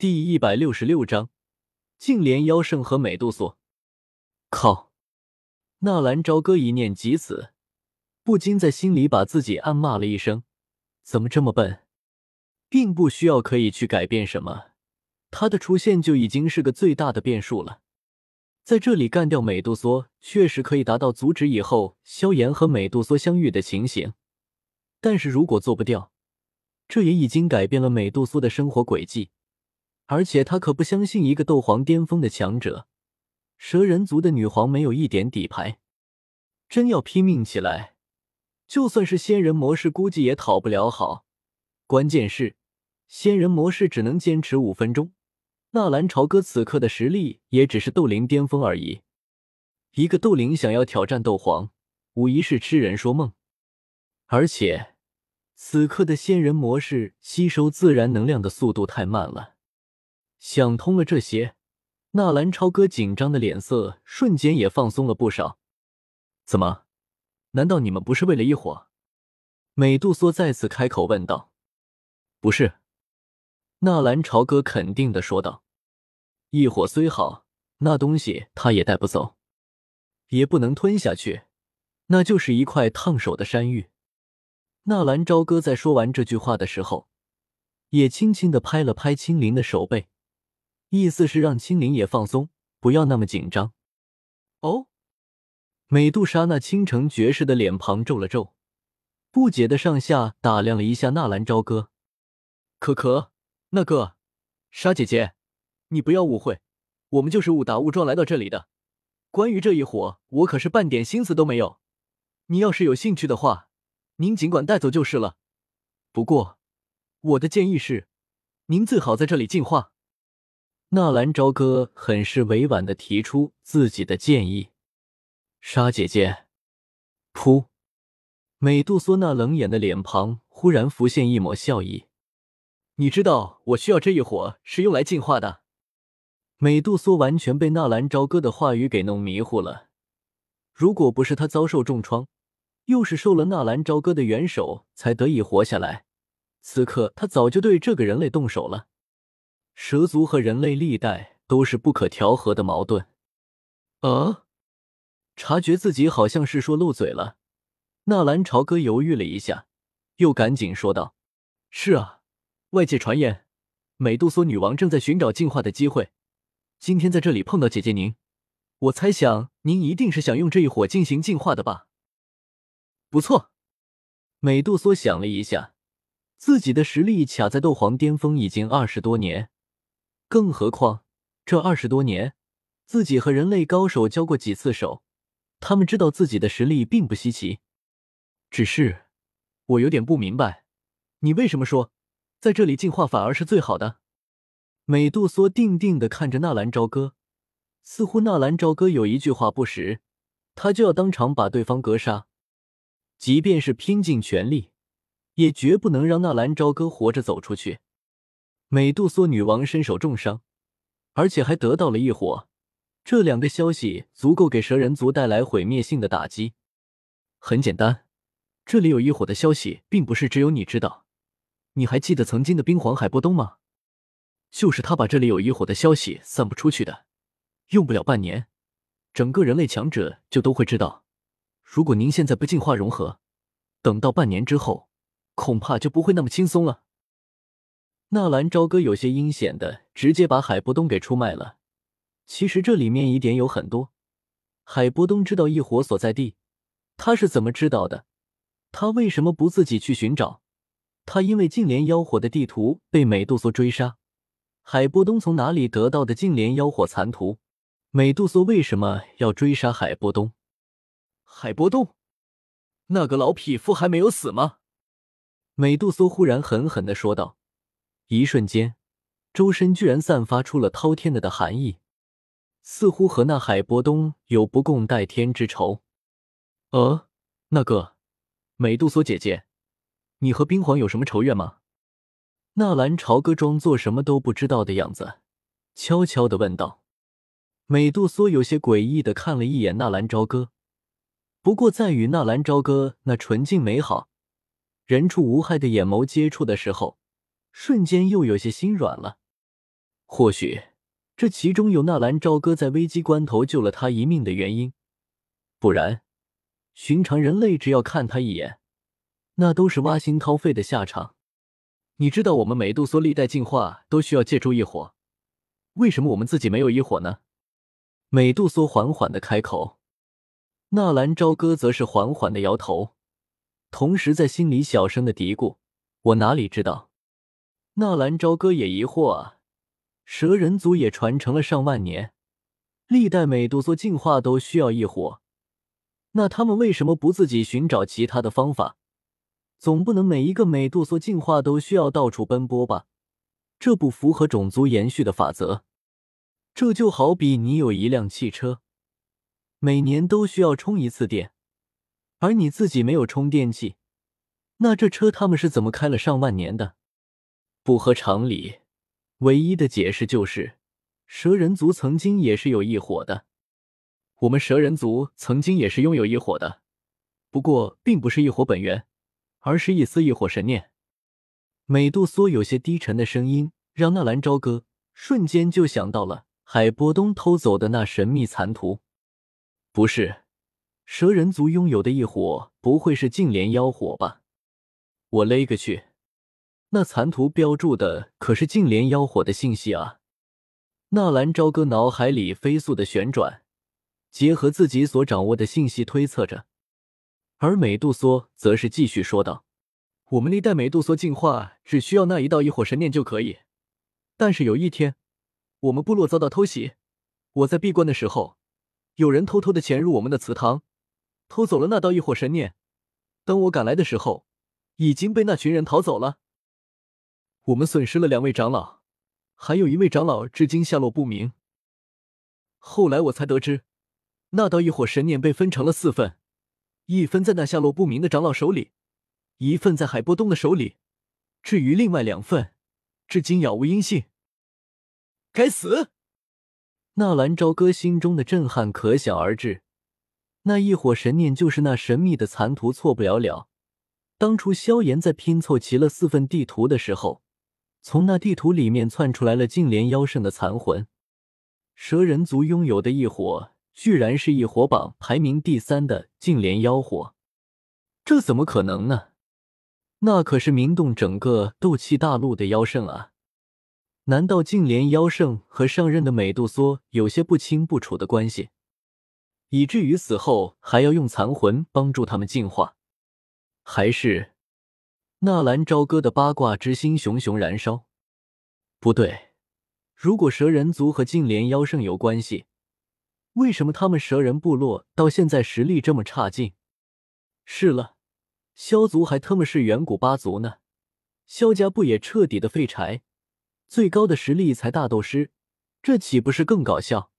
第一百六十六章，净莲妖圣和美杜莎。靠！纳兰朝歌一念及此，不禁在心里把自己暗骂了一声：怎么这么笨？并不需要可以去改变什么，他的出现就已经是个最大的变数了。在这里干掉美杜莎，确实可以达到阻止以后萧炎和美杜莎相遇的情形。但是如果做不掉，这也已经改变了美杜莎的生活轨迹，而且他可不相信一个斗皇巅峰的强者，蛇人族的女皇没有一点底牌，真要拼命起来，就算是仙人模式，估计也讨不了好。关键是，仙人模式只能坚持五分钟，纳兰朝歌此刻的实力也只是斗灵巅峰而已，一个斗灵想要挑战斗皇，无疑是痴人说梦，而且。此刻的仙人模式吸收自然能量的速度太慢了。想通了这些，纳兰超哥紧张的脸色瞬间也放松了不少。怎么？难道你们不是为了一伙？美杜莎再次开口问道。不是，纳兰朝歌肯定的说道。一伙虽好，那东西他也带不走，也不能吞下去，那就是一块烫手的山芋。纳兰朝歌在说完这句话的时候，也轻轻的拍了拍青灵的手背，意思是让青灵也放松，不要那么紧张。哦，美杜莎那倾城绝世的脸庞皱了皱，不解的上下打量了一下纳兰朝歌。可可，那个，莎姐姐，你不要误会，我们就是误打误撞来到这里的。关于这一伙，我可是半点心思都没有。你要是有兴趣的话。您尽管带走就是了，不过我的建议是，您最好在这里进化。纳兰朝歌很是委婉的提出自己的建议。沙姐姐，噗！美杜莎那冷眼的脸庞忽然浮现一抹笑意。你知道我需要这一火是用来进化的。美杜莎完全被纳兰朝歌的话语给弄迷糊了。如果不是他遭受重创，又是受了纳兰朝歌的援手才得以活下来。此刻他早就对这个人类动手了。蛇族和人类历代都是不可调和的矛盾。啊，察觉自己好像是说漏嘴了，纳兰朝歌犹豫了一下，又赶紧说道：“是啊，外界传言美杜莎女王正在寻找进化的机会，今天在这里碰到姐姐您，我猜想您一定是想用这一火进行进化的吧。”不错，美杜莎想了一下，自己的实力卡在斗皇巅峰已经二十多年，更何况这二十多年，自己和人类高手交过几次手，他们知道自己的实力并不稀奇。只是我有点不明白，你为什么说在这里进化反而是最好的？美杜莎定定的看着纳兰朝歌，似乎纳兰朝歌有一句话不实，他就要当场把对方格杀。即便是拼尽全力，也绝不能让纳兰朝歌活着走出去。美杜莎女王身受重伤，而且还得到了异火，这两个消息足够给蛇人族带来毁灭性的打击。很简单，这里有异火的消息，并不是只有你知道。你还记得曾经的冰皇海波东吗？就是他把这里有异火的消息散布出去的。用不了半年，整个人类强者就都会知道。如果您现在不进化融合，等到半年之后，恐怕就不会那么轻松了。纳兰朝歌有些阴险的直接把海波东给出卖了。其实这里面疑点有很多。海波东知道异火所在地，他是怎么知道的？他为什么不自己去寻找？他因为净莲妖火的地图被美杜莎追杀，海波东从哪里得到的净莲妖火残图？美杜莎为什么要追杀海波东？海波东，那个老匹夫还没有死吗？美杜莎忽然狠狠的说道。一瞬间，周身居然散发出了滔天的的寒意，似乎和那海波东有不共戴天之仇。呃，那个美杜莎姐姐，你和冰皇有什么仇怨吗？纳兰朝歌装作什么都不知道的样子，悄悄的问道。美杜莎有些诡异的看了一眼纳兰朝歌。不过，在与纳兰朝歌那纯净美好、人畜无害的眼眸接触的时候，瞬间又有些心软了。或许这其中有纳兰朝歌在危机关头救了他一命的原因，不然，寻常人类只要看他一眼，那都是挖心掏肺的下场。你知道我们美杜莎历代进化都需要借助异火，为什么我们自己没有异火呢？美杜莎缓缓的开口，纳兰朝歌则是缓缓的摇头，同时在心里小声的嘀咕：“我哪里知道？”纳兰朝歌也疑惑啊，蛇人族也传承了上万年，历代美杜莎进化都需要异火，那他们为什么不自己寻找其他的方法？总不能每一个美杜莎进化都需要到处奔波吧？这不符合种族延续的法则。这就好比你有一辆汽车，每年都需要充一次电，而你自己没有充电器，那这车他们是怎么开了上万年的？不合常理。唯一的解释就是，蛇人族曾经也是有异火的。我们蛇人族曾经也是拥有异火的，不过并不是异火本源。而是一丝异火神念。美杜莎有些低沉的声音让纳兰朝歌瞬间就想到了海波东偷走的那神秘残图。不是，蛇人族拥有的异火不会是净莲妖火吧？我勒个去！那残图标注的可是净莲妖火的信息啊！纳兰朝歌脑海里飞速的旋转，结合自己所掌握的信息推测着。而美杜莎则是继续说道：“我们历代美杜莎进化只需要那一道异火神念就可以，但是有一天，我们部落遭到偷袭，我在闭关的时候，有人偷偷的潜入我们的祠堂，偷走了那道异火神念。等我赶来的时候，已经被那群人逃走了。我们损失了两位长老，还有一位长老至今下落不明。后来我才得知，那道异火神念被分成了四份。”一分在那下落不明的长老手里，一份在海波东的手里，至于另外两份，至今杳无音信。该死！纳兰朝歌心中的震撼可想而知。那一火神念就是那神秘的残图，错不了了。当初萧炎在拼凑齐了四份地图的时候，从那地图里面窜出来了净莲妖圣的残魂。蛇人族拥有的异火。居然是异火榜排名第三的净莲妖火，这怎么可能呢？那可是名动整个斗气大陆的妖圣啊！难道净莲妖圣和上任的美杜莎有些不清不楚的关系，以至于死后还要用残魂帮助他们进化？还是纳兰朝歌的八卦之心熊熊燃烧？不对，如果蛇人族和净莲妖圣有关系。为什么他们蛇人部落到现在实力这么差劲？是了，萧族还他妈是远古八族呢，萧家不也彻底的废柴？最高的实力才大斗师，这岂不是更搞笑？